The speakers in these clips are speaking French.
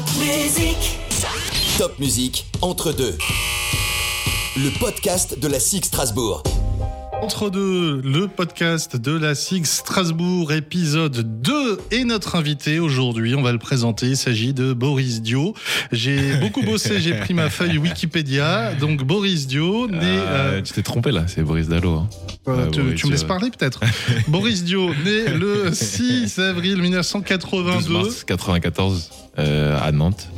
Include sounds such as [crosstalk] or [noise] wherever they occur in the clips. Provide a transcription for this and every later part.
Top musique. Top musique entre deux. Le podcast de la SIG Strasbourg. Entre deux, le podcast de la SIG Strasbourg, épisode 2. Et notre invité aujourd'hui, on va le présenter, il s'agit de Boris Dio. J'ai [laughs] beaucoup bossé, j'ai pris ma feuille Wikipédia. Donc Boris Dio, né... Euh, euh, tu t'es trompé là, c'est Boris Dallo. Hein. euh, Ouais, tu, Boris tu me laisses Dio. parler peut-être [laughs] Boris Dio, né le 6 avril 12 1982. mars 94 euh, à Nantes.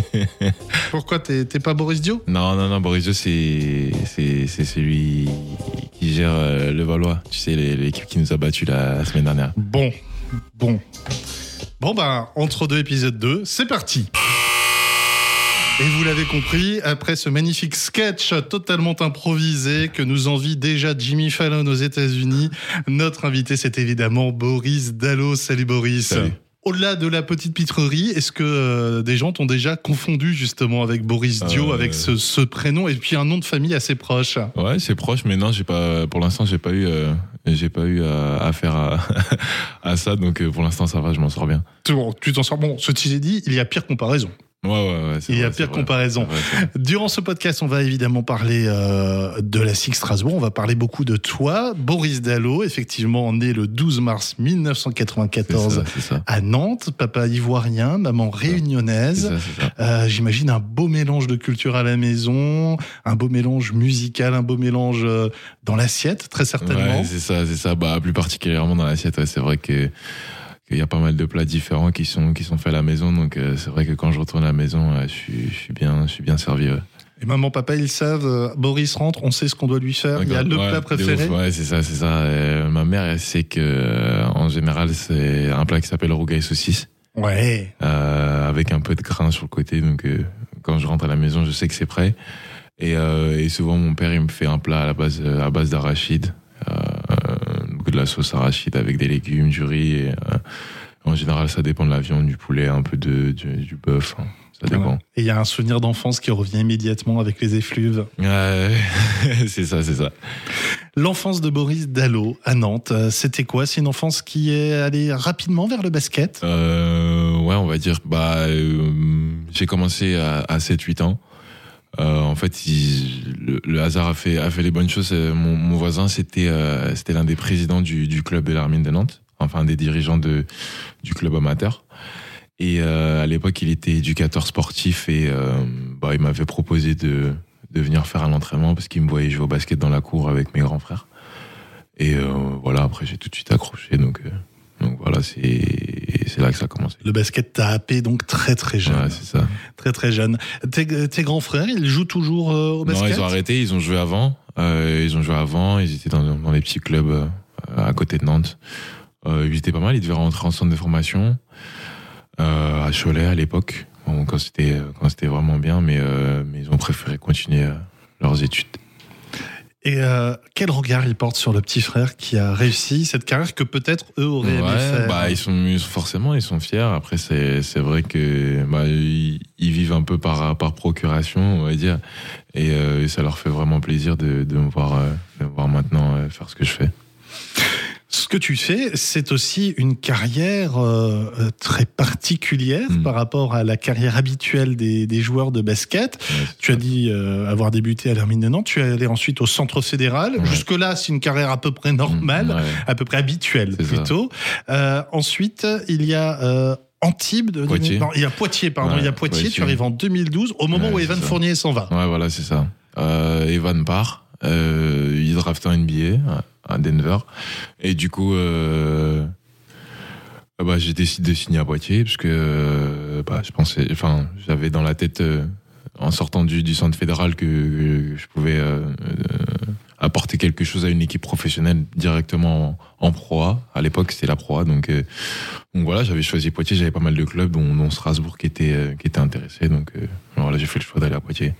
[laughs] Pourquoi t'es pas Boris Dio Non, non, non, Boris Dio, c'est c'est c'est celui qui gère euh, le Valois. Tu sais, l'équipe qui nous a battus la, la semaine dernière. Bon, bon. Bon bah, entre deux épisodes 2, c'est parti et vous l'avez compris, après ce magnifique sketch totalement improvisé que nous envie déjà Jimmy Fallon aux États-Unis, notre invité c'est évidemment Boris Dallo. Salut Boris. Salut. Au-delà de la petite pitrerie, est-ce que euh, des gens t'ont déjà confondu justement avec Boris Dio, Euh, avec ce, ce prénom et puis un nom de famille assez proche? Ouais, c'est proche, mais non, j'ai pas. Pour l'instant, j'ai pas eu, euh, j'ai pas eu à, à faire à, à ça, donc euh, pour l'instant, ça va, je m'en sors bien. Bon, tu t'en sors. Bon, ceci dit, il y a pire comparaison. Ouais, ouais, ouais. Il y a pire comparaison. Vrai. Durant ce podcast, on va évidemment parler euh, de la SIG Strasbourg. On va parler beaucoup de toi, Boris Dallo, effectivement né le 12 mars C'est 1994 ça, c'est ça. à Nantes, papa ivoirien, maman réunionnaise. Euh, J'imagine un beau mélange de culture à la maison, un beau mélange musical, un beau mélange euh, dans l'assiette, très certainement. Ouais, c'est ça, c'est ça. Bah, plus particulièrement dans l'assiette, ouais, c'est vrai que qu'il y a pas mal de plats différents qui sont qui sont faits à la maison. Donc euh, c'est vrai que quand je retourne à la maison, ouais, je suis je suis bien je suis bien servi. Ouais. Et maman, papa, ils savent, euh, Boris rentre, on sait ce qu'on doit lui faire. Il y a le Ouais, plat préféré. ouf, Ouais, c'est ça, c'est ça. Euh, ma mère, elle sait que euh, en général, c'est un plat qui s'appelle rougail saucisse Ouais. euh, avec un peu de grain sur le côté. Donc euh, quand je rentre à la maison, je sais que c'est prêt. Et, euh, et souvent, mon père, il me fait un plat à la base à base d'arachide, euh, beaucoup de la sauce arachide avec des légumes, du riz. Et, euh, en général, ça dépend de la viande, du poulet, un peu de du, du bœuf. hein. Ça dépend. Et il y a un souvenir d'enfance qui revient immédiatement avec les effluves. Ouais, [laughs] c'est ça, c'est ça. L'enfance de Boris Dallo à Nantes, euh, c'était quoi? C'est une enfance qui est allée rapidement vers le basket? Euh, ouais, on va dire. Bah, euh, j'ai commencé à, à 7-8 ans. Euh, en fait, le, hasard a fait, a fait les bonnes choses. Euh, Mon, mon voisin, c'était euh, c'était l'un des présidents du, du club de l'Armine de Nantes, enfin des dirigeants de, du club amateur. Et euh, à l'époque, il était éducateur sportif et euh, bah, il m'avait proposé de, de venir faire un entraînement parce qu'il me voyait jouer au basket dans la cour avec mes grands frères. Et euh, voilà, après, j'ai tout de suite accroché. Donc, donc voilà, c'est c'est là que ça a commencé. Le basket t'a happé donc très très jeune. Ouais, c'est ça. très très jeune. Tes, tes grands frères, ils jouent toujours euh, au basket Non, ils ont arrêté, ils ont joué avant. Euh, ils ont joué avant, ils étaient dans, dans les petits clubs euh, à côté de Nantes. Ils étaient pas mal, ils devaient rentrer en centre de formation à Cholet à l'époque, bon, quand c'était quand c'était vraiment bien, mais, mais ils ont préféré continuer leurs études. Et euh, quel regard ils portent sur le petit frère qui a réussi cette carrière que peut-être eux auraient aimé Ouais, faire? bah ils sont forcément ils sont fiers. Après c'est c'est vrai que bah ils, ils vivent un peu par par procuration on va dire et, euh, et ça leur fait vraiment plaisir de de me voir euh, de me voir maintenant euh, faire ce que je fais. Ce que tu fais, c'est aussi une carrière euh, très particulière Mm. par rapport à la carrière habituelle des, des joueurs de basket. Ouais, Tu as dit euh, avoir débuté à l'Hermine de Nantes, tu es allé ensuite au Centre fédéral. Ouais. Jusque-là, c'est une carrière à peu près normale, Ouais. à peu près habituelle plutôt. Euh, ensuite, il y a Antibes. De, Poitiers. Non, il y a Poitiers, pardon. Il y a Poitiers, tu arrives en 2012, au moment où Evan ça. Fournier s'en va. Ouais, voilà, c'est ça. Evan part. Il draft un NBA à, Denver. Et du coup, euh, euh, bah, j'ai décidé de signer à Poitiers parce que euh, bah, je pensais, enfin, j'avais dans la tête, euh, en sortant du, du centre fédéral, que, je pouvais apporter quelque chose à une équipe professionnelle directement en, en Pro A. À l'époque, c'était la Pro. Donc, donc voilà, j'avais choisi Poitiers. J'avais pas mal de clubs, dont, Strasbourg, qui étaient, euh, qui étaient intéressés. Donc voilà, j'ai fait le choix d'aller à Poitiers.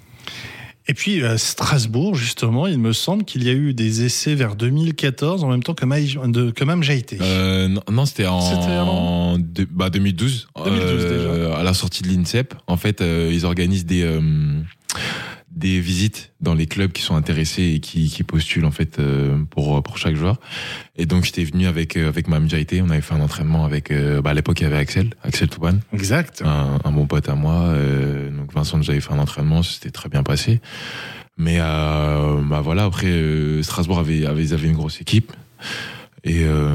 Et puis euh, Strasbourg, justement, il me semble qu'il y a eu des essais vers 2014 en même temps que, Maï, de, que Mam Jaïté. Euh, non, non, c'était en de- bah, 2012. 2012 Euh, À la sortie de l'INSEP, en fait, euh, ils organisent des, euh, des visites dans les clubs qui sont intéressés et qui, qui postulent en fait euh, pour pour chaque joueur. Et donc j'étais venu avec euh, avec Mam Jaité, on avait fait un entraînement avec euh, bah, à l'époque il y avait Axel, Axel Touban, Exact. un, un bon pote à moi. euh, donc Vincent j'avais fait un entraînement, c'était très bien passé. Mais euh, bah voilà après Strasbourg avait, avait une grosse équipe et euh,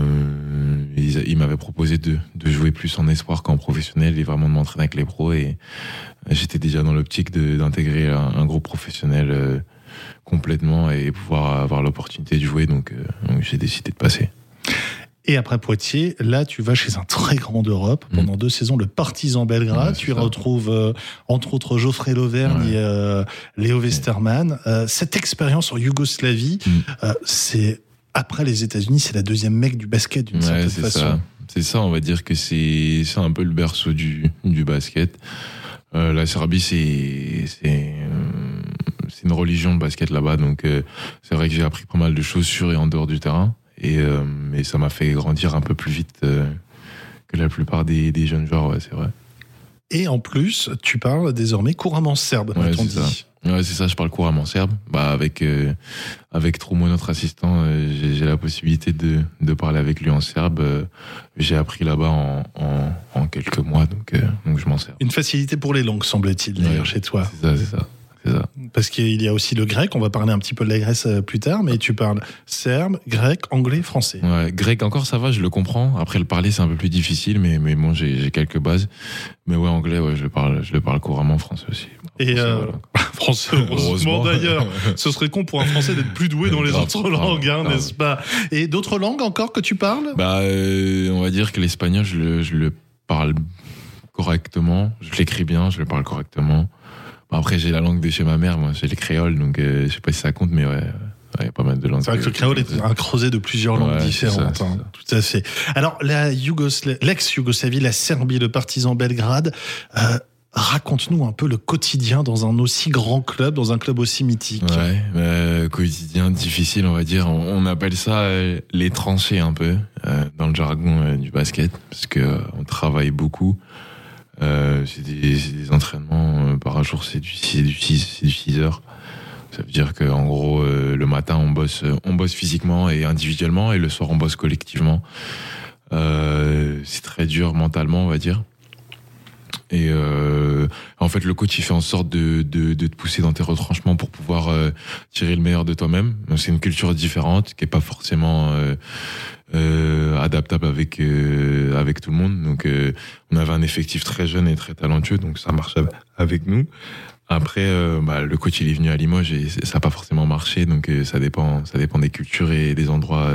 ils, ils m'avaient proposé de, de jouer plus en espoir qu'en professionnel et vraiment de m'entraîner avec les pros et j'étais déjà dans l'optique d'intégrer un, un groupe professionnel euh, complètement et pouvoir avoir l'opportunité de jouer donc, euh, donc j'ai décidé de passer. Et après Poitiers, là, tu vas chez un très grand d'Europe pendant deux saisons, le Partizan Belgrade. Mm. Ouais, tu y retrouves, euh, entre autres, Geoffrey Lauvergne Ouais. et euh, Léo Westermann. Euh, cette expérience en Yougoslavie, Mm. euh, c'est après les États-Unis, c'est la deuxième mec du basket d'une Ouais, certaine c'est façon. ça. C'est ça, on va dire que c'est c'est un peu le berceau du, du basket. Euh, la Serbie, c'est c'est euh, c'est une religion de basket là-bas, donc euh, c'est vrai que j'ai appris pas mal de choses sur et en dehors du terrain, et, euh, et ça m'a fait grandir un peu plus vite que la plupart des, des jeunes joueurs, ouais, c'est vrai. Et en plus, tu parles désormais couramment serbe, Ouais, c'est dit. Ouais, c'est ça, je parle couramment serbe. Bah, avec, euh, avec Troumo, notre assistant, euh, j'ai la possibilité de, de parler avec lui en serbe. Euh, j'ai appris là-bas en, en, en quelques mois, donc, euh, donc je m'en sers. Une facilité pour les langues, semble-t-il, d'ailleurs, Ouais. chez toi. C'est ça, c'est ça. C'est ça. Parce qu'il y a aussi le grec, on va parler un petit peu de la Grèce euh, plus tard, mais tu parles serbe, grec, anglais, français. Ouais, grec encore ça va, je le comprends. Après le parler c'est un peu plus difficile, mais mais bon j'ai quelques bases. Mais ouais anglais ouais je le parle je le parle couramment français aussi. Et Français, euh, voilà. [laughs] français, heureusement d'ailleurs. Ce serait con pour un français d'être plus doué dans les Grave, autres langues, hein, n'est-ce pas? Et d'autres langues encore que tu parles? Bah euh, on va dire que l'espagnol je le je le parle correctement, je l'écris bien, je le parle correctement. Bon, après j'ai la langue de chez ma mère, moi j'ai les créoles donc euh, je sais pas si ça compte mais ouais. Il y a pas mal de langues. C'est vrai que le créole est un creuset de plusieurs langues Ouais, différentes. ça, hein, tout à fait. Alors, la Yougosla- l'ex-Yougoslavie, la Serbie, le partisan Belgrade, euh, raconte-nous un peu le quotidien dans un aussi grand club, dans un club aussi mythique. Ouais, euh, quotidien difficile, on va dire. On, on appelle ça euh, les tranchées un peu euh, dans le jargon euh, du basket, parce que euh, on travaille beaucoup. Euh, c'est des, des entraînements euh, par jour, c'est du 6 du 6 c'est du 6 heures. Ça veut dire qu'en gros, euh, le matin, on bosse, on bosse physiquement et individuellement, et le soir, on bosse collectivement. Euh, c'est très dur mentalement, on va dire. Et euh, en fait, le coach, il fait en sorte de, de, de te pousser dans tes retranchements pour pouvoir euh, tirer le meilleur de toi-même. Donc, c'est une culture différente qui est pas forcément euh, euh, adaptable avec euh, avec tout le monde. Donc, euh, on avait un effectif très jeune et très talentueux, donc ça marche av- avec nous. Après, euh, bah, le coach il est venu à Limoges et ça n'a pas forcément marché, donc euh, ça dépend, ça dépend des cultures et des endroits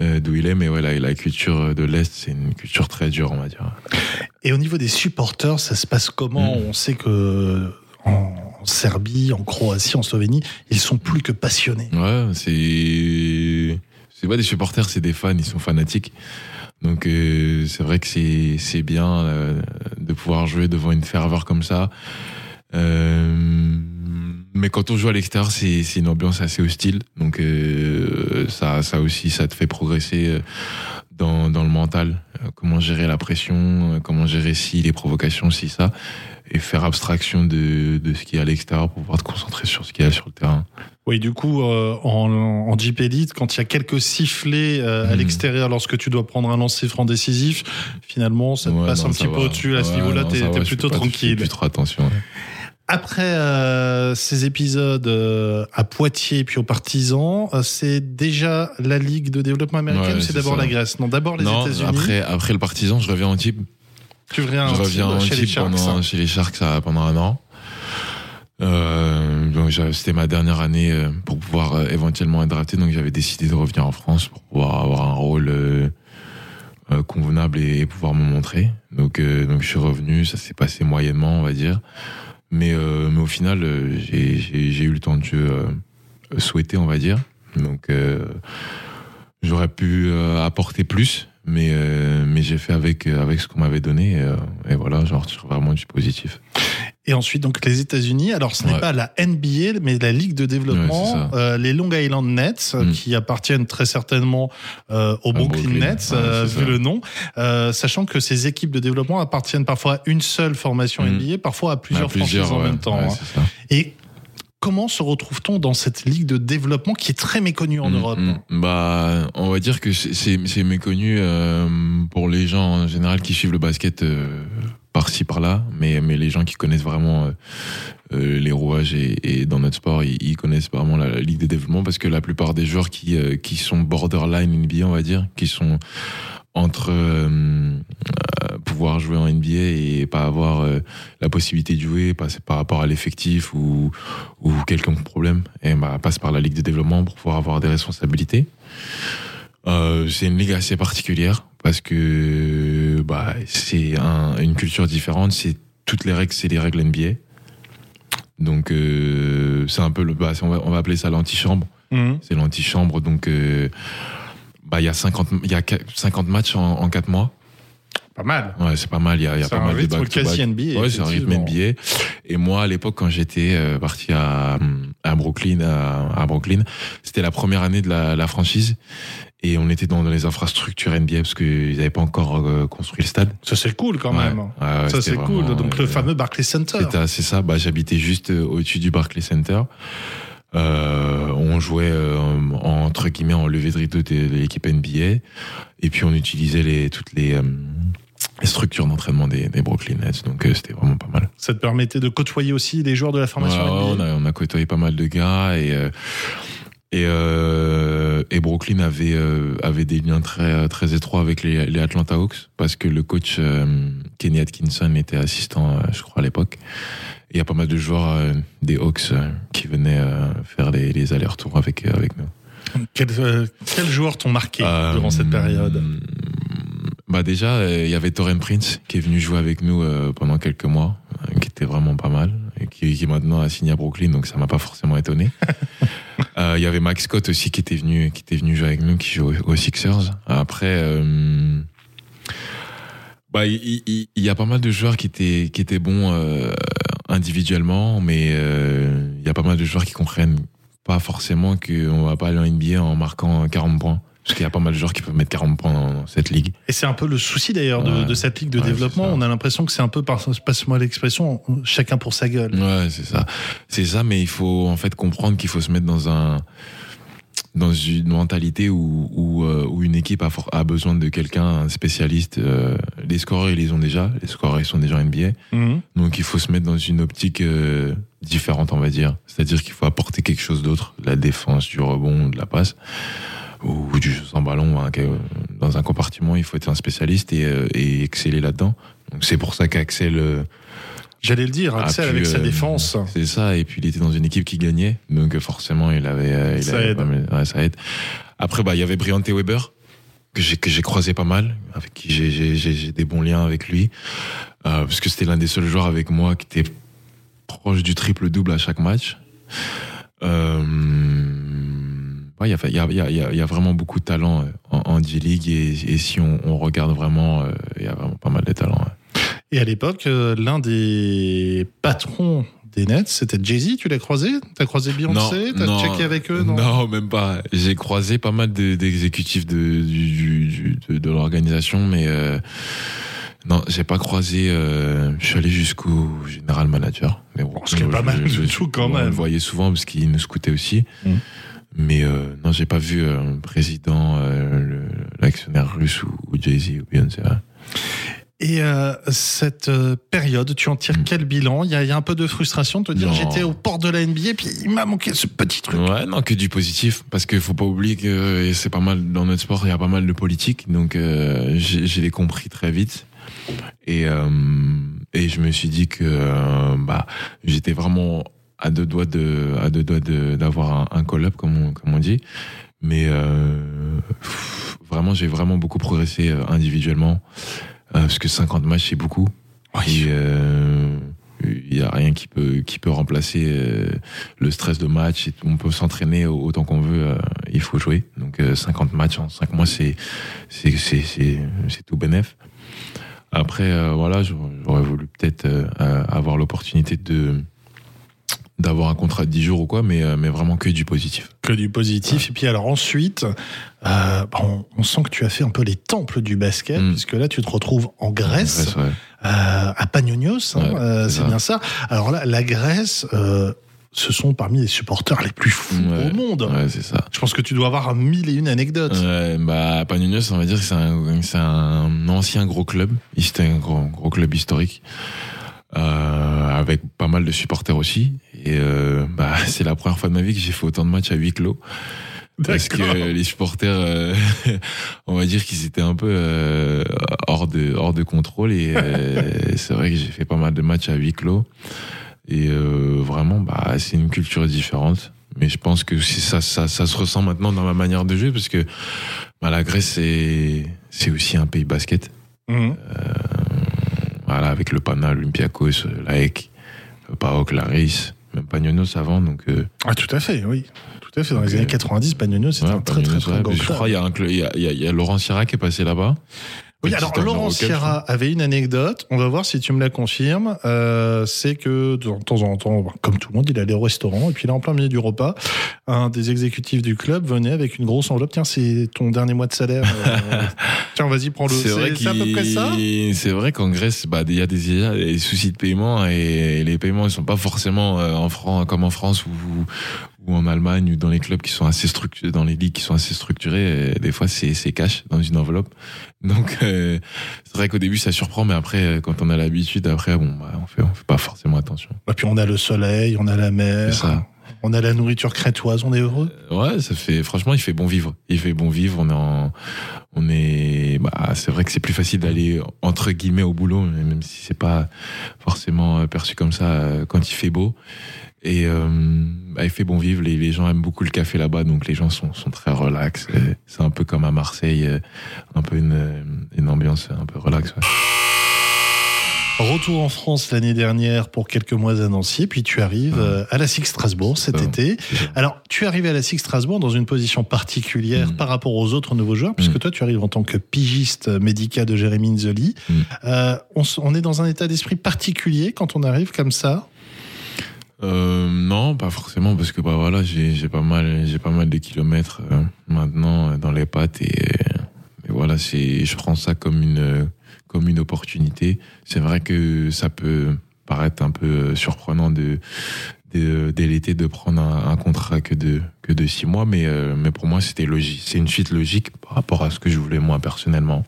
euh, d'où il est. Mais ouais, la, la culture de l'est, c'est une culture très dure, on va dire. Et au niveau des supporters, ça se passe comment Mm. On sait que en Serbie, en Croatie, en Slovénie, ils sont plus que passionnés. Ouais, c'est c'est pas des supporters, c'est des fans, ils sont fanatiques. Donc c'est vrai que c'est c'est bien de pouvoir jouer devant une ferveur comme ça. Euh, mais quand on joue à l'extérieur, c'est c'est une ambiance assez hostile. Donc euh, ça ça aussi ça te fait progresser euh, dans dans le mental. Euh, Comment gérer la pression, comment gérer si les provocations, si ça et faire abstraction de de ce qui est à l'extérieur pour pouvoir te concentrer sur ce qui est sur le terrain. Oui, du coup, euh, en, en Jeep Elite, quand il y a quelques sifflets euh, à Mhm. l'extérieur lorsque tu dois prendre un lancer franc décisif, finalement, ça te Ouais, passe non, un petit peu au-dessus. À ce Ouais, niveau-là, t'es plutôt tranquille. plus trop attention. Après euh, ces épisodes euh, à Poitiers et puis aux Partisans, euh, c'est déjà la Ligue de développement américaine Ouais, ou c'est d'abord la Grèce? Non, d'abord les États-Unis. après, après le partisan, je reviens en type. tu reviens, je en reviens en chez les Sharks. pendant, hein. chez les Sharks ça, pendant un an. Euh, donc c'était ma dernière année euh, pour pouvoir euh, éventuellement être drafté, donc j'avais décidé de revenir en France pour pouvoir avoir un rôle convenable et, et pouvoir me montrer. Donc, euh, donc je suis revenu, ça s'est passé moyennement, on va dire. Mais, euh, mais au final, euh, j'ai- eu le temps de jeu euh, souhaité, on va dire. Donc j'aurais pu apporter plus, mais, mais j'ai fait avec, avec ce qu'on m'avait donné. Et, et voilà, retire vraiment du positif. Et ensuite, donc les États-Unis. Alors, ce n'est Ouais. pas la NBA, mais la Ligue de développement, euh, les Long Island Nets, euh, Mm. qui appartiennent très certainement euh, au Brooklyn, Brooklyn, Nets, ouais, euh, vu ça. le nom, sachant que ces équipes de développement appartiennent parfois à une seule formation Mm. NBA, parfois à plusieurs, À plusieurs, franchises en même temps. hein. Et comment se retrouve-t-on dans cette ligue de développement qui est très méconnue en Mm, Europe. Bah, on va dire que c'est- méconnu pour les gens en général qui suivent le basket par-ci par-là, mais mais les gens qui connaissent vraiment euh, euh, les rouages et, et dans notre sport, ils, ils connaissent vraiment la, ligue de développement parce que la plupart des joueurs qui euh, qui sont borderline NBA, on va dire, qui sont entre euh, pouvoir jouer en NBA et pas avoir euh, la possibilité de jouer par rapport à l'effectif ou ou quelconque problème et bah, passe par la ligue de développement pour pouvoir avoir des responsabilités. Euh, c'est une ligue assez particulière parce que bah, c'est un- une culture différente. C'est toutes les règles, c'est les règles NBA. Donc euh, c'est un peu le, bah, on va, on va appeler ça l'antichambre. Mhm. C'est l'antichambre. Donc euh, bah il y a 50 il y a 50 matchs en, en 4 mois. Pas mal. Ouais, c'est pas mal. Il y a, y a pas un mal de rythme back-to-back. quasi NBA, Ouais, c'est un rythme. NBA. Et moi, à l'époque, quand j'étais euh, parti à, à Brooklyn, à, à Brooklyn, c'était la première année de la, la franchise. Et on était dans, dans les infrastructures NBA parce qu'ils n'avaient pas encore euh, construit le stade. Ça, c'est cool quand Ouais. même. Ouais, ça, c'est cool. Donc, le euh, fameux Barclays Center. C'est ça. Bah, j'habitais juste euh, au-dessus du Barclays Center. Euh, on jouait euh, en- entre guillemets en levée de rideau de, l'équipe NBA. Et puis on utilisait les, toutes les, euh, les structures d'entraînement des, des Brooklyn Nets. Donc c'était vraiment pas mal. Ça te permettait de côtoyer aussi les joueurs de la formation Ouais, NBA. on, a, on a côtoyé pas mal de gars et et, euh, et Brooklyn avait euh, avait des liens très très étroits avec les, les Atlanta Hawks parce que le coach euh, Kenny Atkinson était assistant, euh, je crois à l'époque. Il y a pas mal de joueurs euh, des Hawks qui venaient faire les, les allers-retours avec avec nous. Quels quels joueurs t'ont marqué durant cette période? Bah déjà, euh, il y avait Torren Prince qui est venu jouer avec nous euh, pendant quelques mois, euh, qui était vraiment pas mal, et qui, qui maintenant a signé à Brooklyn, donc ça m'a pas forcément étonné. [laughs] Euh, Il y avait Max Scott aussi qui était venu, qui était venu jouer avec nous, qui joue aux, Sixers. Après, euh, bah il y, a pas mal de joueurs qui étaient qui étaient bons euh, individuellement, mais euh, il y a pas mal de joueurs qui comprennent pas forcément qu'on va pas aller en NBA en marquant 40 points. Parce qu'il y a pas mal de joueurs qui peuvent mettre 40 points dans, cette ligue. Et c'est un peu le souci d'ailleurs de, Ouais. de cette ligue de Ouais, développement. On a l'impression que c'est un peu, passe-moi l'expression, chacun pour sa gueule. Ouais, c'est ça. C'est ça, mais il faut en fait comprendre qu'il faut se mettre dans un dans une mentalité où, où, euh, où une équipe a, for- a besoin de quelqu'un, un spécialiste. euh, les scoreurs, ils les ont déjà. Les scoreurs, ils sont déjà NBA. Mhm. Donc il faut se mettre dans une optique euh, différente, on va dire. C'est-à-dire qu'il faut apporter quelque chose d'autre, la défense, du rebond, de la passe, ou du jeu sans ballon. hein, dans un compartiment, il faut être un spécialiste et, euh, et exceller là-dedans. Donc c'est pour ça qu'Axel euh, J'allais le dire, Axel avec sa euh, défense. C'est ça, et puis il était dans une équipe qui gagnait, donc forcément il avait, il Ça avait aide. pas mal- ouais, ça aide. Après, bah il y avait Briante Weber que j'ai croisé pas mal, avec qui j'ai des bons liens avec lui, euh, parce que c'était l'un des seuls joueurs avec moi qui était proche du triple double à chaque match. Euh, ouais, il y a, y, y, y vraiment beaucoup de talent euh, en, en D-League et, et si on, on regarde vraiment, euh, il y a vraiment pas mal de talent. ouais. Et à l'époque, euh, l'un des patrons des Nets, c'était Jay-Z. Tu l'as croisé? T'as croisé Beyoncé? T'as checké avec eux non, même pas. J'ai croisé pas mal de- d'exécutifs de, de, de l'organisation, mais euh, non, j'ai pas croisé. euh, je suis allé jusqu'au général manager. Mais bon, Ce qui est pas mal du tout, quand on même. le voyait souvent parce qu'il nous scoutait aussi. Mm. Mais euh, non, j'ai pas vu euh, le président, euh, l'actionnaire russe ou, ou Jay-Z ou Beyoncé. ouais. Et euh, cette euh, période, tu en tires Mm. quel bilan? Il y, a, il y a un peu de frustration de te dire j'étais au port de la NBA puis il m'a manqué ce petit truc. Ouais, non, que du positif, parce qu'il faut pas oublier que c'est pas mal dans notre sport, il y a pas mal de politique, donc j'ai je l'ai compris très vite. Et et je me suis dit que bah j'étais vraiment à deux doigts de à deux doigts de d'avoir un, un call-up comme on, comme on dit, mais euh, pff, vraiment j'ai vraiment beaucoup progressé euh, individuellement euh, parce que 50 matchs c'est beaucoup. Et, euh, il y a rien qui peut qui peut remplacer euh, le stress de match. Et on peut s'entraîner autant qu'on veut. euh, il faut jouer. Donc euh, 50 matchs en 5 mois, c'est c'est c'est c'est c'est tout bénef. Après, euh, voilà, j'aurais voulu peut-être avoir l'opportunité de d'avoir un contrat de 10 jours ou quoi, mais euh, mais vraiment que du positif. Que du positif. Et puis alors ensuite, euh, on, on sent que tu as fait un peu les temples du basket, Mm. puisque là tu te retrouves en Grèce, ouais. euh, à Panionios, hein, euh, c'est bien ça. Alors là, la Grèce, ce sont parmi les supporters les plus fous Ouais. au monde. Ouais, c'est ça. Je pense que tu dois avoir mille et une anecdotes. Ouais, bah, Panionios, on va dire que c'est un, un ancien gros club. C'était un gros, gros club historique. Euh, avec pas mal de supporters aussi. Et euh, bah, [laughs] c'est la première fois de ma vie que j'ai fait autant de matchs à huis clos. Parce que les supporters, euh, [laughs] on va dire qu'ils étaient un peu euh, hors de hors de contrôle et euh, [laughs] c'est vrai que j'ai fait pas mal de matchs à huis clos et euh, vraiment bah c'est une culture différente. Mais je pense que ça, ça ça se ressent maintenant dans ma manière de jouer parce que bah, la Grèce c'est c'est aussi un pays basket. Mhm. Voilà avec le Pana, l'Olympiakos, l'AEK, le PAOK, l'Aris, même Pagnonos avant donc. euh, Ah, tout à fait, oui. Tout à fait. Dans les années 90, Pagnonio, c'était Ouais, un très, très, Pagnonos, très ouais, grand je crois il y a un y a, y a Laurent Sierra qui est passé là-bas. Oui, alors Laurent Sierra avait une anecdote. On va voir si tu me la confirmes. Euh, c'est que de temps en temps, bon, comme tout le monde, il allait au restaurant et puis là, en plein milieu du repas, un des exécutifs du club venait avec une grosse enveloppe. Tiens, c'est ton dernier mois de salaire. Euh, [laughs] tiens, vas-y, prends-le. C'est vrai C'est à peu près ça? qu'il- C'est vrai qu'en Grèce, bah, il y a des, il y a des soucis de paiement et les paiements ils sont pas forcément euh, en francs comme en France ou, ou en Allemagne ou dans les clubs qui sont assez structurés, dans les ligues qui sont assez structurées. et des fois, c'est c'est cash dans une enveloppe. [laughs] Donc, euh, c'est vrai qu'au début, ça surprend, mais après, euh, quand on a l'habitude, après, bon, bah, on fait, on fait pas forcément attention. Et puis on a le soleil, on a la mer, C'est ça. On a la nourriture crétoise. On est heureux. Ouais, ça fait franchement, il fait bon vivre. Il fait bon vivre. On est, en- on est. Bah, c'est vrai que c'est plus facile d'aller entre guillemets au boulot, même si c'est pas forcément euh, perçu comme ça euh, quand il fait beau. Et euh, bah, il fait bon vivre. Les, gens aiment beaucoup le café là-bas, donc les gens sont, sont très relax. C'est un peu comme à Marseille, euh, un peu une, euh, une ambiance un peu relax. ouais. Retour en France l'année dernière pour quelques mois à Nancy, puis tu arrives euh, à la Six Strasbourg cet ça. été. [laughs] Alors, tu es arrivé à la Six Strasbourg dans une position particulière Mm. par rapport aux autres nouveaux joueurs, puisque Mm. toi, tu arrives en tant que pigiste médical de Jérémy Nzoli. Mm. Euh, on, est dans un état d'esprit particulier quand on arrive comme ça? Euh, non, pas forcément, parce que bah voilà, j'ai pas mal, j'ai pas mal de kilomètres euh, maintenant euh, dans les pattes et, et voilà, je prends ça comme une, comme une opportunité. C'est vrai que ça peut paraître un peu surprenant dès l'été de prendre un, contrat que de six mois, mais euh, mais pour moi c'était logique, c'est une suite logique par rapport à ce que je voulais moi personnellement.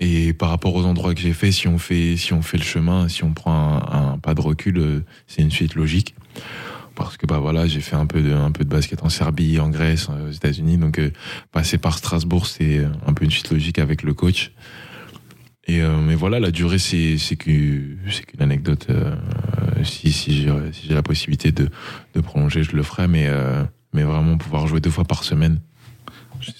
Et par rapport aux endroits que j'ai fait, si on fait, si on fait le chemin, si on prend un, pas de recul, euh, c'est une suite logique. Parce que bah voilà, j'ai fait un peu de, basket en Serbie, en Grèce, euh, aux États-Unis, donc passer par Strasbourg, c'est un peu une suite logique avec le coach. Et euh, mais voilà, la durée, c'est qu'une anecdote. euh, si si j'ai si la possibilité de de prolonger, je le ferai, mais euh, mais vraiment pouvoir jouer deux fois par semaine.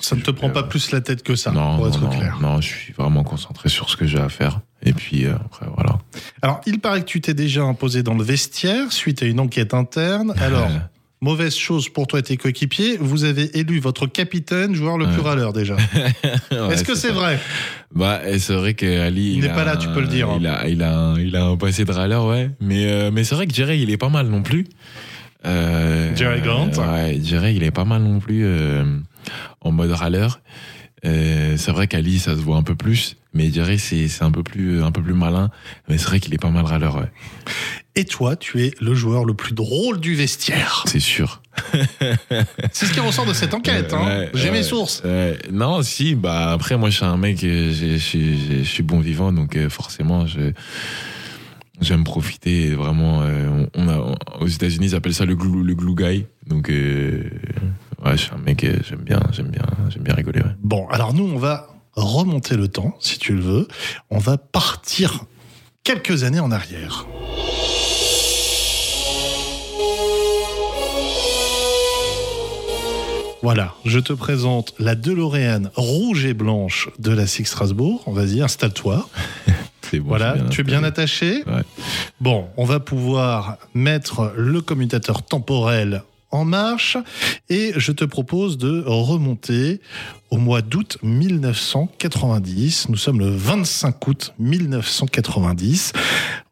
Ça ne te prend pas plus la tête que ça, non, pour non, être non, clair. non, je suis vraiment concentré sur ce que j'ai à faire. Et puis euh, après, voilà. Alors, il paraît que tu t'es déjà imposé dans le vestiaire suite à une enquête interne. Alors, [laughs] mauvaise chose pour toi et tes coéquipiers, vous avez élu votre capitaine joueur le plus râleur déjà. [laughs] ouais, Est-ce que c'est vrai Bah, c'est vrai que Ali. Il n'est pas là, tu peux le dire, hein. Il a, il a, un, il a un passé de râleur, ouais. Mais, euh, mais c'est vrai que Jerry, il est pas mal non plus. Euh, Jerry Grant. Ouais, Jerry, il est pas mal non plus euh, en mode râleur. Euh, c'est vrai qu'Ali, ça se voit un peu plus. Mais Jerry, c'est c'est un peu plus un peu plus malin. Mais c'est vrai qu'il est pas mal râleur, ouais. Et toi, tu es le joueur le plus drôle du vestiaire. C'est sûr. [laughs] C'est ce qui ressort de cette enquête. hein. Ouais, J'ai ouais, mes sources. ouais. non, si, bah après, moi, je suis un mec, euh, je suis- bon vivant, donc euh, forcément, je j'aime profiter. Vraiment, euh, on on a, aux États-Unis, ils appellent ça le glue, le glue guy. Donc, euh, ouais, je suis un mec, euh, j'aime bien, j'aime bien, j'aime bien rigoler. Ouais. Bon, alors nous, on va remonter le temps, si tu le veux. On va partir quelques années en arrière. Voilà, je te présente la DeLorean rouge et blanche de la Six Strasbourg. Vas-y, installe-toi. [laughs] C'est bon, Voilà, tu es bien attaché Ouais. Bon, on va pouvoir mettre le commutateur temporel en marche et je te propose de remonter au mois d'août 1990. Nous sommes le 25 août 1990.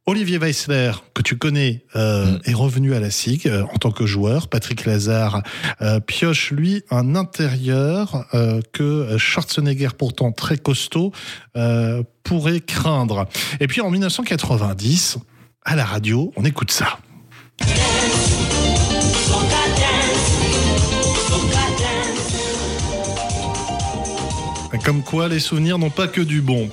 Olivier Weissler, que tu connais, euh, Mm. est revenu à la SIG euh, en tant que joueur. Patrick Lazare euh, pioche, lui, un intérieur que Schwarzenegger, pourtant très costaud, pourrait craindre. Et puis en 1990, à la radio, on écoute ça. Comme quoi, les souvenirs n'ont pas que du bon.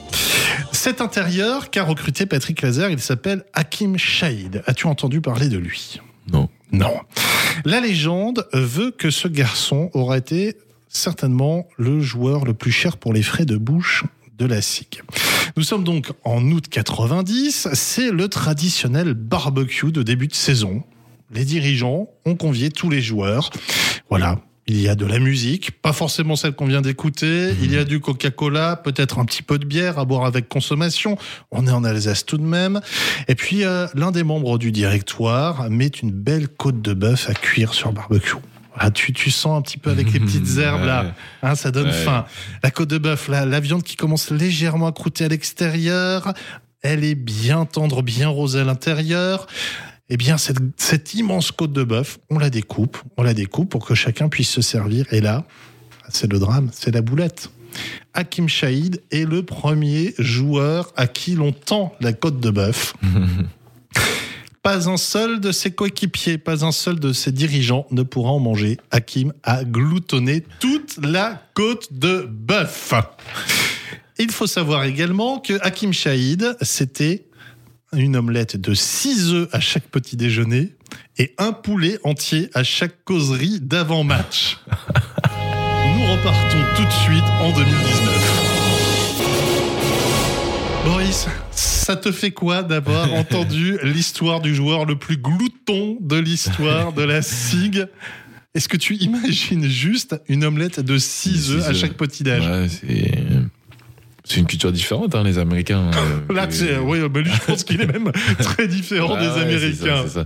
Cet intérieur qu'a recruté Patrick Lazer, il s'appelle Hakim Shahid. As-tu entendu parler de lui? Non. Non. La légende veut que ce garçon aura été certainement le joueur le plus cher pour les frais de bouche de la SIG. Nous sommes donc en août 90, c'est le traditionnel barbecue de début de saison. Les dirigeants ont convié tous les joueurs. Voilà, il y a de la musique, pas forcément celle qu'on vient d'écouter. Il y a du Coca-Cola, peut-être un petit peu de bière à boire avec consommation. On est en Alsace tout de même. Et puis, euh, l'un des membres du directoire met une belle côte de bœuf à cuire sur barbecue. Ah, tu, tu sens un petit peu avec les [laughs] petites herbes là, hein, ça donne Ouais. faim. La côte de bœuf, là, la viande qui commence légèrement à croûter à l'extérieur, elle est bien tendre, bien rosée à l'intérieur. Eh bien, cette, cette immense côte de bœuf, on la découpe, on la découpe pour que chacun puisse se servir. Et là, c'est le drame, c'est la boulette. Hakim Shahid est le premier joueur à qui l'on tend la côte de bœuf. [laughs] Pas un seul de ses coéquipiers, pas un seul de ses dirigeants ne pourra en manger. Hakim a gloutonné toute la côte de bœuf. Il faut savoir également que Hakim Shahid, c'était une omelette de 6 œufs à chaque petit déjeuner et un poulet entier à chaque causerie d'avant-match. [laughs] Nous repartons tout de suite en 2019. Boris, ça te fait quoi d'avoir [laughs] entendu l'histoire du joueur le plus glouton de l'histoire de la [laughs] SIG Est-ce que tu imagines juste une omelette de 6 Six œufs à chaque petit déj? Ouais, c'est. Une culture différente, hein, les Américains. euh, [laughs] Là, sais, oui, lui, je pense qu'il est même [laughs] très différent Ah des ouais, Américains. ça, ça.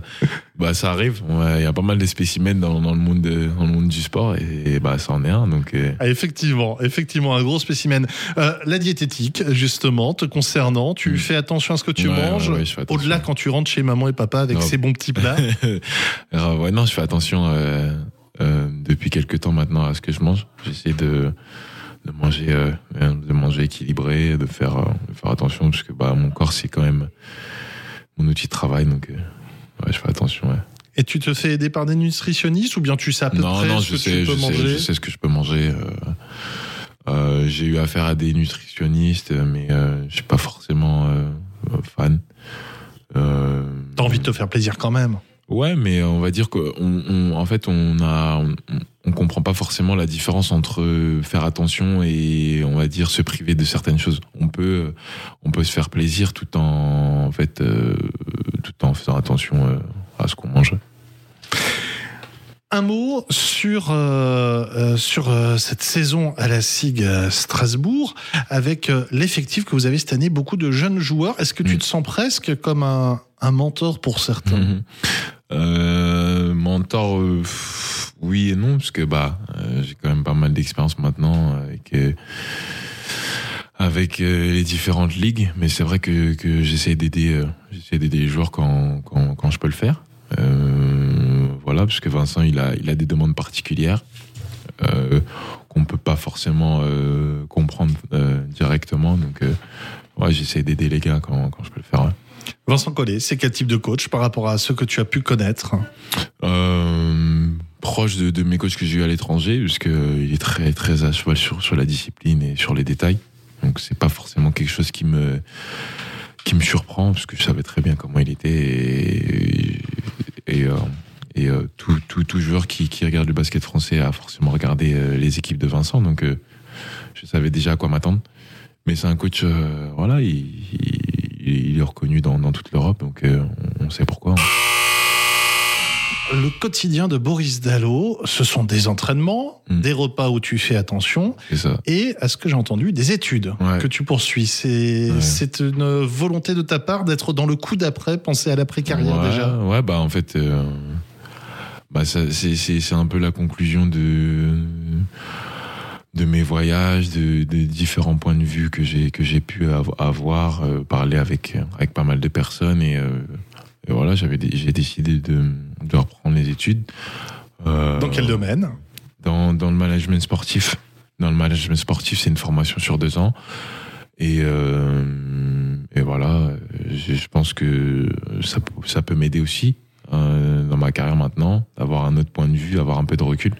Bah, ça arrive. Ouais, Il y a pas mal de spécimens dans, dans le monde de- dans le monde du sport et, bah, ça en est un. Donc, euh, Ah, effectivement, effectivement, un gros spécimen. Euh, la diététique, justement, te concernant, tu Mm. fais attention à ce que tu Ouais, manges. Au-delà, quand tu rentres chez maman et papa avec ces bons petits plats. [laughs] non, je fais attention euh, euh, depuis quelques temps maintenant à ce que je mange. J'essaie de, de manger, euh, de manger équilibré, de faire, euh, de faire attention parce que bah, mon corps c'est quand même mon outil de travail, donc euh, ouais, je fais attention. Ouais. et tu te fais aider par des nutritionnistes ou bien tu sais à peu non, près non, ce je que sais, tu peux je sais, manger je sais ce que je peux manger. euh, euh, j'ai eu affaire à des nutritionnistes, mais euh, je suis pas forcément euh, fan. Euh, T'as envie de te faire plaisir quand même. Ouais, mais on va dire qu'en on, en fait, on a, on, on comprend pas forcément la différence entre faire attention et on va dire se priver de certaines choses. On peut, on peut se faire plaisir tout en, en fait, euh, tout en faisant attention euh, à ce qu'on mange. Un mot sur, euh, euh, sur euh, cette saison à la SIG Strasbourg, avec euh, l'effectif que vous avez cette année, beaucoup de jeunes joueurs. Est-ce que tu Mm. te sens presque comme un, un mentor pour certains? Mhm. Euh, mentor, euh, oui et non, parce que bah, euh, j'ai quand même pas mal d'expérience maintenant avec euh, avec euh, les différentes ligues, mais c'est vrai que, que j'essaie d'aider d'aider les joueurs quand, quand, quand je peux le faire. Voilà, parce que Vincent il a il a des demandes particulières qu'on peut pas forcément comprendre directement, donc ouais, j'essaie d'aider les gars quand, quand je peux le faire. ouais. Vincent Collet, c'est quel type de coach par rapport à ceux que tu as pu connaître Euh, proche de, mes coachs que j'ai eu à l'étranger, puisque il est très très à cheval sur, la discipline et sur les détails. Donc c'est pas forcément quelque chose qui me qui me surprend, parce que je savais très bien comment il était et et, euh, euh, tout, tout, tout joueur qui, qui regarde le basket français a forcément regardé euh, les équipes de Vincent, donc euh, je savais déjà à quoi m'attendre. Mais c'est un coach, euh, voilà, il, il, il est reconnu dans, dans toute l'Europe, donc euh, on, on sait pourquoi. Le quotidien de Boris Dallot, ce sont des entraînements, Mm. des repas où tu fais attention ça. et, à ce que j'ai entendu, des études Ouais. que tu poursuis. C'est Ouais. une volonté de ta part d'être dans le coup d'après, penser à l'après-carrière ouais, déjà. Ouais, bah en fait, euh, bah c'est un peu la conclusion de de mes voyages, de, de différents points de vue que j'ai que j'ai pu av- avoir, euh, parler avec avec pas mal de personnes et, euh, et voilà, j'avais j'ai décidé de de reprendre les études. Euh, Dans quel domaine? dans, dans le management sportif. Dans le management sportif, c'est une formation sur deux ans. Et, et voilà, je, je pense que ça, peut- ça peut m'aider aussi dans ma carrière maintenant, d'avoir avoir un autre point de vue, avoir un peu de recul.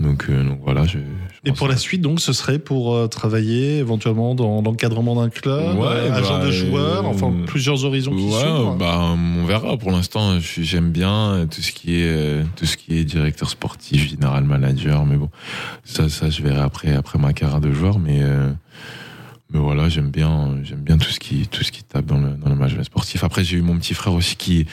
Donc, euh, donc voilà. Je, je Et pour la suite, donc, ce serait pour euh, travailler éventuellement dans l'encadrement d'un club, Ouais, euh, agent bah, de joueurs, euh, enfin plusieurs horizons qui. Ouais, bah, on verra. Pour l'instant, j'aime bien tout ce qui est euh, tout ce qui est directeur sportif, général manager. Mais bon, ça, ça, je verrai après après ma carrière de joueur. Mais euh, mais voilà, j'aime bien j'aime bien tout ce qui tout ce qui tape dans le dans le management sportif. Après, j'ai eu mon petit frère aussi qui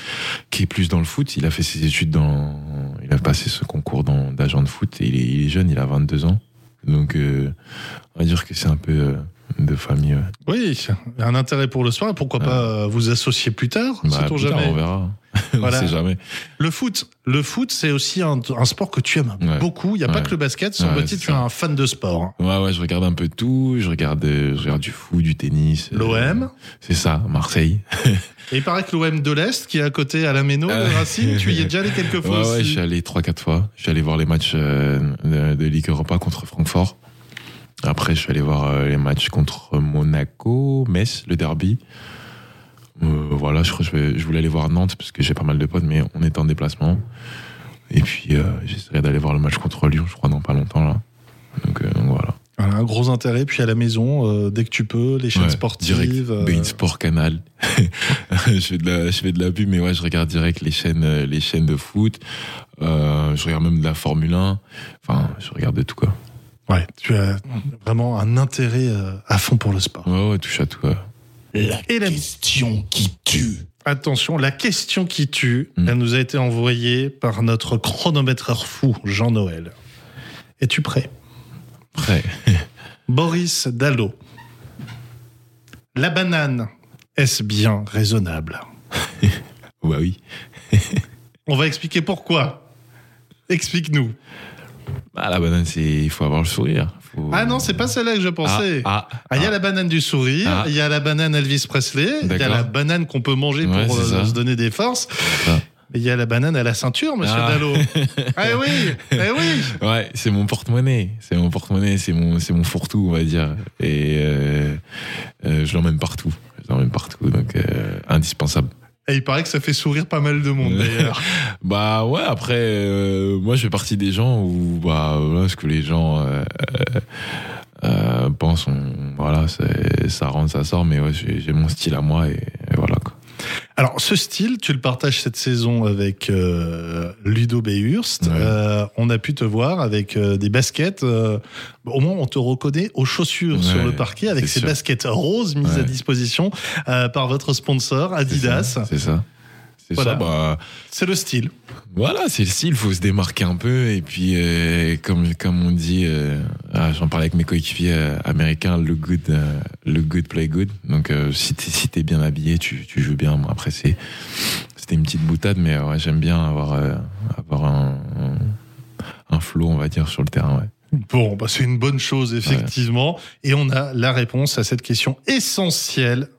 qui est plus dans le foot. Il a fait ses études dans il a passé ce concours d'agent de foot. Et il est, il est jeune, il a 22 ans. Donc, euh, on va dire que c'est un peu euh, de famille. ouais. Oui, un intérêt pour le sport pourquoi pas euh, vous associer plus tard, Bah, sait-on tard, jamais. on verra. [laughs] Voilà. on sait jamais. Le foot, le foot, c'est aussi un, un sport que tu aimes Ouais. beaucoup. Il n'y a pas que le basket. Semble-t-il, c'est tu es un fan de sport. Ouais, ouais, je regarde un peu tout. Je regarde, euh, je regarde du foot, du tennis. euh, L'OM. C'est ça, Marseille. [laughs] Et il paraît que l'OM de l'Est, qui est à côté à la Méno, Euh. le Racing, tu y es déjà allé quelques [laughs] fois Ouais, ouais, je aussi. suis allé 3-4 fois. Je suis allé voir les matchs euh, de, de Ligue Europa contre Francfort. Après, je suis allé voir euh, les matchs contre Monaco, Metz, le derby. Euh, voilà, je crois que je, vais- je voulais aller voir Nantes parce que j'ai pas mal de potes, mais on est en déplacement. Et puis, euh, j'essaierai d'aller voir le match contre Lyon, je crois, dans pas longtemps, là. Donc, euh, voilà. Voilà, un gros intérêt. Puis à la maison, dès que tu peux, les chaînes Ouais, sportives. Direct. Bein Sport Canal. [laughs] je, fais de la, je fais de la pub, mais ouais, je regarde direct les chaînes, les chaînes de foot. Je regarde même de la Formule 1. Enfin, je regarde de tout, quoi. Ouais, tu as vraiment un intérêt euh, à fond pour le sport. Ouais, ouais, touche à tout, quoi. La Et la- question qui tue. Attention, la question qui tue, Mm. elle nous a été envoyée par notre chronométreur fou, Jean-Noël. Es-tu prêt? Prêt. [laughs] Boris Dallot. La banane, est-ce bien raisonnable? [laughs] Bah oui. On va expliquer pourquoi. Explique-nous. Ah, la banane, c'est, il faut avoir le sourire. Faut- Ah non, c'est pas celle-là que je pensais. Ah, Ah, il y a ah, la banane du sourire, Ah. il y a la banane Elvis Presley, il y a la banane qu'on peut manger Ouais, pour euh, se donner des forces. il y a la banane à la ceinture, monsieur Ah. Dallot. [laughs] eh oui, eh oui. Ouais, c'est mon porte-monnaie. C'est mon porte-monnaie, c'est mon, c'est mon fourre-tout, on va dire. Et euh, euh, je l'emmène partout. Je l'emmène partout, donc indispensable. Et il paraît que ça fait sourire pas mal de monde d'ailleurs. [laughs] Bah ouais, après, euh, moi je fais partie des gens où, bah voilà, ce que les gens euh, euh, euh, pensent, on- voilà, ça rentre, ça sort, mais ouais, j'ai mon style à moi et, et voilà. Alors, ce style, tu le partages cette saison avec euh, Ludo Behurst. Ouais. Euh, on a pu te voir avec euh, des baskets. au moins, on te reconnaît aux chaussures Ouais, sur le parquet avec ces sûr. baskets roses mises Ouais. à disposition par votre sponsor Adidas. C'est ça. C'est Voilà. ça, bah C'est le style. voilà, c'est le style, faut se démarquer un peu et puis euh, comme comme on dit, euh, ah, j'en parlais avec mes coéquipiers euh, américains, le good, euh, le good play good. Donc euh, si t'es si t'es bien habillé, tu tu joues bien. Bon, après c'est c'était une petite boutade, mais ouais, j'aime bien avoir euh, avoir un, un un flow, on va dire, sur le terrain. Ouais. Bon, bah, c'est une bonne chose, effectivement. Et on a la réponse à cette question essentielle.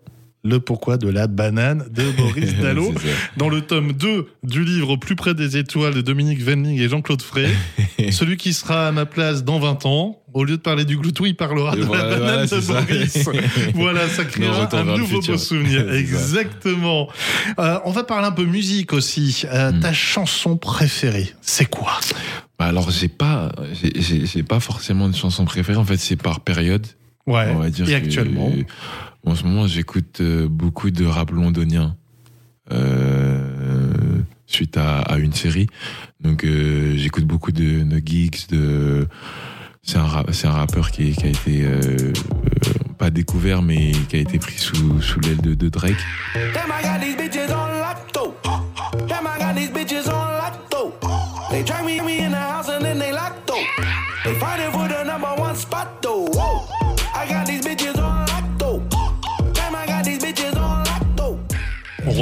Le pourquoi de la banane de Boris [laughs] Dallot. Dans le tome 2 du livre Plus près des étoiles de Dominique Venning et Jean-Claude Frey. [laughs] Celui qui sera à ma place dans 20 ans, au lieu de parler du gloutou, il parlera Et de voilà, la banane voilà, de. Boris. [laughs] voilà, ça créera un nouveau beau souvenir. Exactement. Euh, on va parler un peu musique aussi. Euh, Hmm. Ta chanson préférée, c'est quoi? Bah alors j'ai pas j'ai- pas forcément de chanson préférée. En fait, c'est par période. Ouais. On va dire Et que- actuellement? En ce moment, j'écoute euh, beaucoup de rap londonien euh, suite à, une série. Donc, euh, j'écoute beaucoup de, de. De... C'est un, rappeur qui, a été pas découvert, mais qui a été pris sous, l'aile de Drake.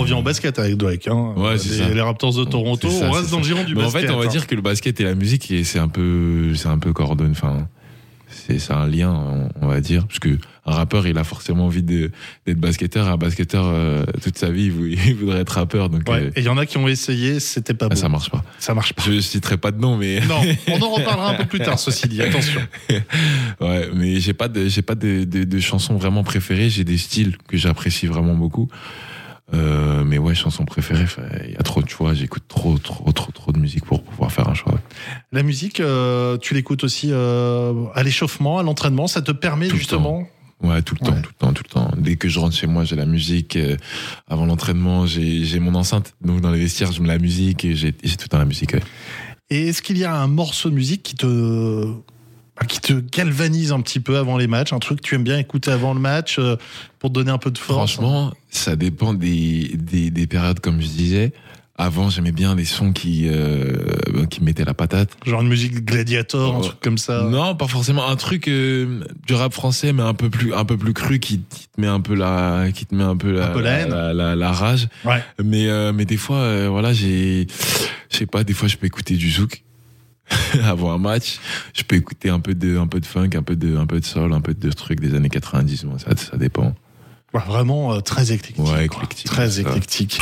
Revient au basket avec Drake. Hein. Ouais, c'est les, Raptors de Toronto, ça, on reste dans le giron du Mais en basket. fait, on va hein. dire que le basket et la musique, c'est un peu, c'est un peu coordonné. Enfin, c'est un lien, on, va dire, parce que un rappeur, il a forcément envie d'être basketteur. Un basketteur, euh, toute sa vie, il, vou- [laughs] il voudrait être rappeur. Donc, Ouais. euh, Et il y en a qui ont essayé, c'était pas ah, bon. ça marche pas. ça marche pas. Je citerai pas de nom, mais Non, on en [laughs] reparlera un peu plus tard, ceci dit, attention. [laughs] ouais, mais j'ai pas de, j'ai pas de, de, de chansons vraiment préférées. J'ai des styles que j'apprécie vraiment beaucoup. Euh, mais ouais, chanson préférée, il y a trop de choix. J'écoute trop, trop, trop, trop de musique pour pouvoir faire un choix. La musique, euh, tu l'écoutes aussi euh, à l'échauffement, à l'entraînement. Ça te permet Tout justement. Ouais, tout le temps, tout le temps, tout le temps. Dès que je rentre chez moi, j'ai la musique. Euh, avant l'entraînement, j'ai j'ai mon enceinte. Donc dans les vestiaires, je mets la musique et j'ai tout le temps la musique. ouais. Et est-ce qu'il y a un morceau de musique qui te qui te galvanise un petit peu avant les matchs, un truc que tu aimes bien écouter avant le match euh, pour te donner un peu de force Franchement, ça dépend des, des, des périodes, comme je disais. Avant, j'aimais bien les sons qui, euh, qui mettaient la patate. genre une musique gladiator, un Oh. truc comme ça. Non, pas forcément un truc euh, du rap français, mais un peu plus, un peu plus cru qui, qui te met un peu la, qui te met un peu la, Un peu la haine. la, la- la rage. Ouais. Mais, mais des fois, voilà, j'ai, je sais pas, des fois, je peux écouter du zouk [laughs] avant un match. Je peux écouter un peu de, un peu de funk, un peu de, un peu de soul, un peu de trucs des années 90. Moi, ça, ça dépend. Ouais, vraiment euh, très éclectique. Ouais, quoi. éclectique, Très ça. éclectique.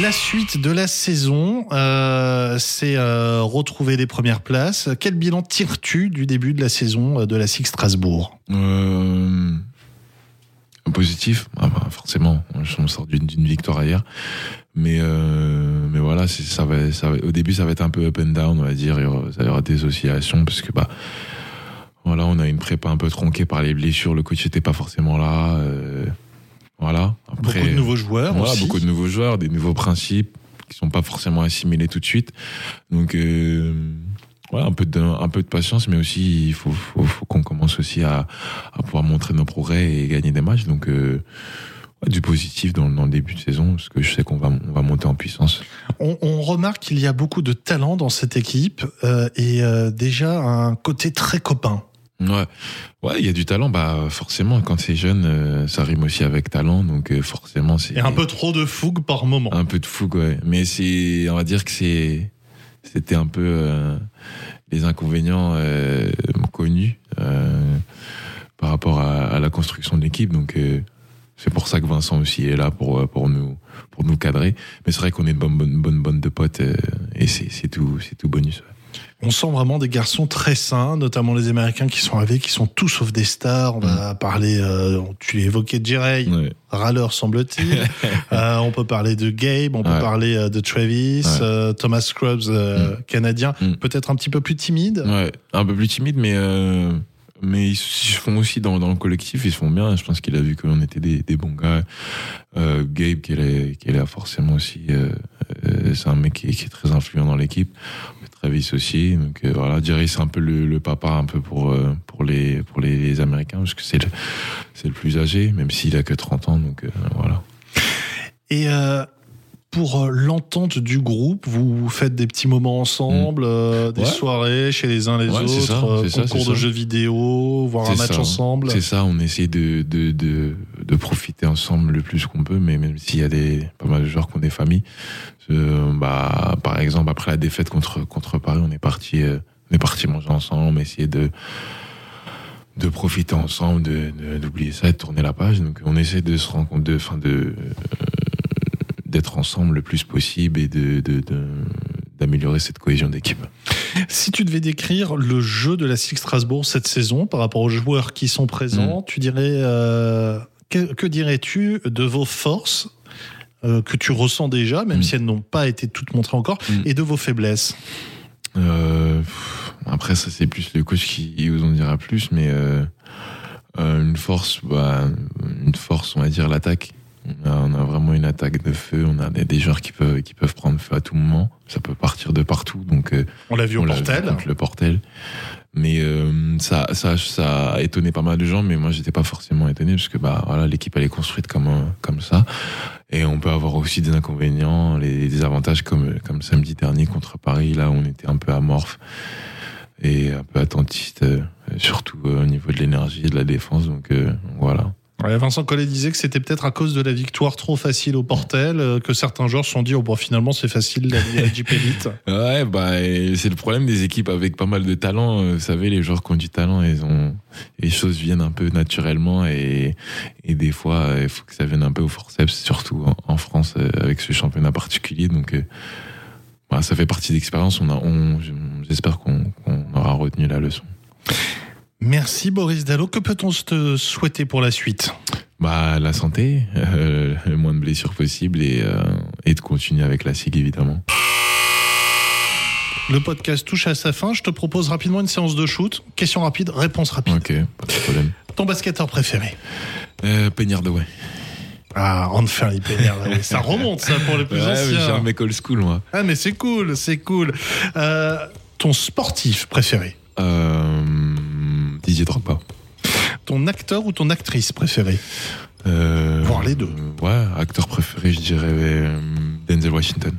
La suite de la saison, euh, c'est euh, retrouver les premières places. Quel bilan tires-tu du début de la saison de la Six Strasbourg? Positif, ah bah, forcément. On sort d'une d'une victoire hier, mais euh, mais voilà, c'est ça va, ça va. Au début, ça va être un peu up and down, on va dire. Il y aura, ça y aura des oscillations parce que bah voilà, on a une prépa un peu tronquée par les blessures. Le coach n'était pas forcément là. euh, voilà. Après, Beaucoup de nouveaux joueurs voilà, aussi. beaucoup de nouveaux joueurs, des nouveaux principes qui sont pas forcément assimilés tout de suite. Donc euh, voilà, un peu de un peu de patience, mais aussi il faut faut, faut qu'on commence aussi à, à pouvoir montrer nos progrès et gagner des matchs. Donc euh, du positif dans, dans le début de saison, parce que je sais qu'on va on va monter en puissance. On, on remarque qu'il y a beaucoup de talent dans cette équipe euh, et euh, déjà un côté très copain. Ouais, ouais, il y a du talent. Bah forcément, quand c'est jeune, euh, ça rime aussi avec talent, donc euh, forcément c'est Et un peu trop de fougue par moment. Un peu de fougue, ouais. Mais c'est, on va dire que c'est, c'était un peu euh, les inconvénients euh, connus euh, par rapport à, à la construction de l'équipe. Donc euh, c'est pour ça que Vincent aussi est là pour euh, pour nous pour nous cadrer. Mais c'est vrai qu'on est une bonne bonne bonne bande de potes euh, et c'est c'est tout c'est tout bonus. ouais. On sent vraiment des garçons très sains, notamment les Américains qui sont arrivés, qui sont tous sauf des stars. On va parler, euh, tu évoquais Jerry, Ouais. râleur semble-t-il. [laughs] Euh, on peut parler de Gabe, on peut parler de Travis, Ouais. euh, Thomas Scrubs, euh, canadien, Mm. peut-être un petit peu plus timide. Ouais, un peu plus timide, mais mais ils se font aussi dans, dans le collectif, ils se font bien. Je pense qu'il a vu qu'on était des, des bons gars. Euh, Gabe, qui est, qui est là forcément aussi, euh, euh, c'est un mec qui est, très influent dans l'équipe. Travis aussi. Donc euh, voilà, Jerry c'est un peu le, le papa un peu pour euh, pour les pour les, les Américains parce que c'est le c'est le plus âgé, même s'il a que 30 ans. Donc voilà. Et pour euh, l'entente du groupe, vous faites des petits moments ensemble, euh, des Ouais. soirées chez les uns les Ouais, autres, ça, euh, ça, concours de ça. jeux vidéo, voir un match ça. ensemble. C'est ça, on essaie de, de, de, de profiter ensemble le plus qu'on peut, mais même s'il y a des, pas mal de joueurs qui ont des familles, euh, bah, par exemple, après la défaite contre, contre Paris, on est parti, euh, on est parti manger ensemble, essayer de, de profiter ensemble, de, de- d'oublier ça et de tourner la page. Donc, on essaie de se rencontrer, de, enfin, de, euh, d'être ensemble le plus possible et de, de, de- d'améliorer cette cohésion d'équipe. Si tu devais décrire le jeu de la Six Strasbourg cette saison par rapport aux joueurs qui sont présents, Mm. tu dirais euh, que, que dirais-tu de vos forces euh, que tu ressens déjà, même Mm. si elles n'ont pas été toutes montrées encore, Mm. et de vos faiblesses? Euh, après, ça, c'est plus le coach qui vous en dira plus, mais une force, bah, une force, on va dire l'attaque. On a, on a vraiment une attaque de feu. On a des, des joueurs qui peuvent, qui peuvent prendre feu à tout moment. Ça peut partir de partout. Donc, euh, On l'a vu au vu Portel. contre le Portel. Mais euh, ça, ça, ça a étonné pas mal de gens, mais moi j'étais pas forcément étonné parce que bah voilà l'équipe elle est construite comme euh, comme ça, et on peut avoir aussi des inconvénients, les, des avantages comme comme samedi dernier contre Paris là où on était un peu amorphe et un peu attentiste, euh, surtout euh, au niveau de l'énergie et de la défense. Donc euh, voilà. Vincent Collet disait que c'était peut-être à cause de la victoire trop facile au Portel euh, que certains joueurs se sont dit oh bon finalement c'est facile d'aller à Jeep Elite. [laughs] Ouais, bah, c'est le problème des équipes avec pas mal de talent. Euh, Vous savez, les joueurs qui ont du talent, ils ont, les choses viennent un peu naturellement et, et des fois, euh, il faut que ça vienne un peu au forceps, surtout en, France, avec ce championnat particulier. Donc, bah, ça fait partie d'expérience. On a, on, j'espère qu'on aura retenu la leçon. Merci Boris Dallo. Que peut-on te souhaiter pour la suite? Bah, la santé, euh, le moins de blessures possible et, euh, et de continuer avec la SIG, évidemment. Le podcast touche à sa fin. Je te propose rapidement une séance de shoot. Question rapide, réponse rapide. Ok, pas de problème. Ton basketteur préféré? Euh, Peignard de ouais. Ah, là, oui. [laughs] Ça remonte, ça, pour les plus Ouais, mais j'ai anciens. un mec old school, moi. Ah, mais c'est cool, c'est cool. Euh, ton sportif préféré? Euh, Didier Drogba. Ton acteur ou ton actrice préférée Euh, Voir les deux. ouais, acteur préféré, je dirais euh, Denzel Washington.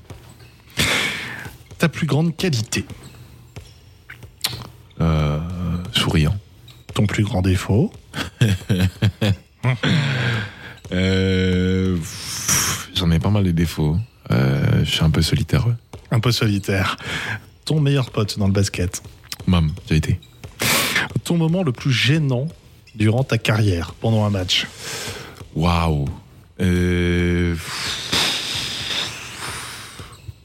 Ta plus grande qualité Euh, souriant. Ton plus grand défaut [laughs] Euh, J'en ai pas mal de défauts. Euh, je suis un peu solitaire. Un peu solitaire. Ton meilleur pote dans le basket Mam, j'ai été. Ton moment le plus gênant durant ta carrière pendant un match Waouh. Euh,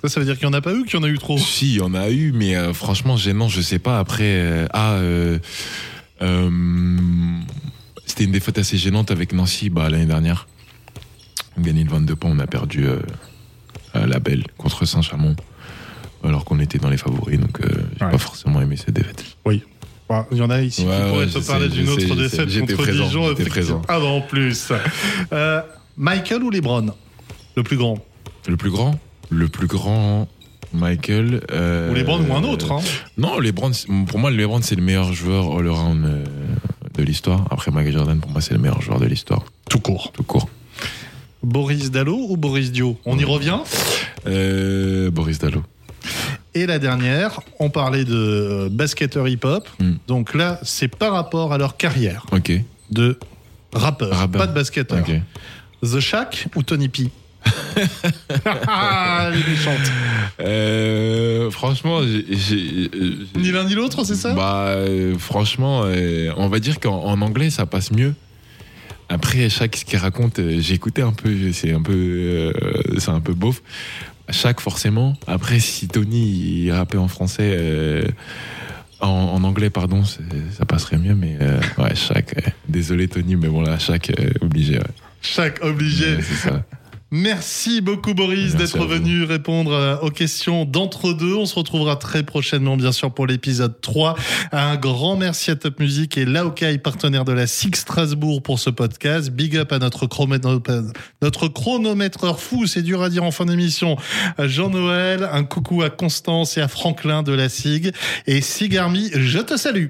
Ça, ça veut dire qu'il n'y en a pas eu ou qu'il y en a eu trop si, il y en a eu, mais euh, franchement, gênant, je sais pas. Après, euh, ah, euh, c'était une défaite assez gênante avec Nancy bah, l'année dernière. On gagnait de 22 points, on a perdu à la belle contre Saint-Chamond, alors qu'on était dans les favoris, donc j'ai Ouais. pas forcément aimé cette défaite. Ouais, Il y en a ici Ouais, qui pourraient sais, parler d'une autre défaite contre présent, Dijon. présent. Ah, bah, en plus. Euh, Michael ou Lebron? Le plus grand Le plus grand? Le plus grand, Michael. euh, Ou Lebron ou un autre hein. Non, LeBron, pour moi, LeBron, c'est le meilleur joueur all-around euh, de l'histoire. Après, Michael Jordan, pour moi, c'est le meilleur joueur de l'histoire, Tout court. tout court. Boris Dallot ou Boris Dio? On y revient Euh, Boris Dallot. Et la dernière, on parlait de euh, basketteur hip-hop. Hmm. Donc là, c'est par rapport à leur carrière Ok. de rappeur, Rappeur. pas de basketteur. The Shack ou Tony P? [laughs] Ah, elle est méchante. Euh, franchement, euh, Ni l'un ni l'autre, c'est ça? Bah, euh, franchement, euh, on va dire qu'en en anglais, ça passe mieux. Après, chaque ce qu'il raconte, j'ai écouté un peu, c'est un peu, c'est un peu beauf. Chaque forcément. Après, si Tony il rappait en français, euh, en, en anglais, pardon, ça passerait mieux. Mais euh, ouais, chaque. euh, désolé Tony, mais bon là, chaque euh, obligé. ouais. Chaque obligé. Ouais, c'est ça. Merci beaucoup Boris d'être venu répondre euh, aux questions d'entre-deux. On se retrouvera très prochainement bien sûr pour l'épisode 3. Un grand merci à Top Music et Laokai, partenaire de la Six Strasbourg pour ce podcast. Big up à notre, notre chronométreur fou, c'est dur à dire en fin d'émission, Jean-Noël. Un coucou à Constance et à Franklin de la SIG. Et Sigarmi, je te salue.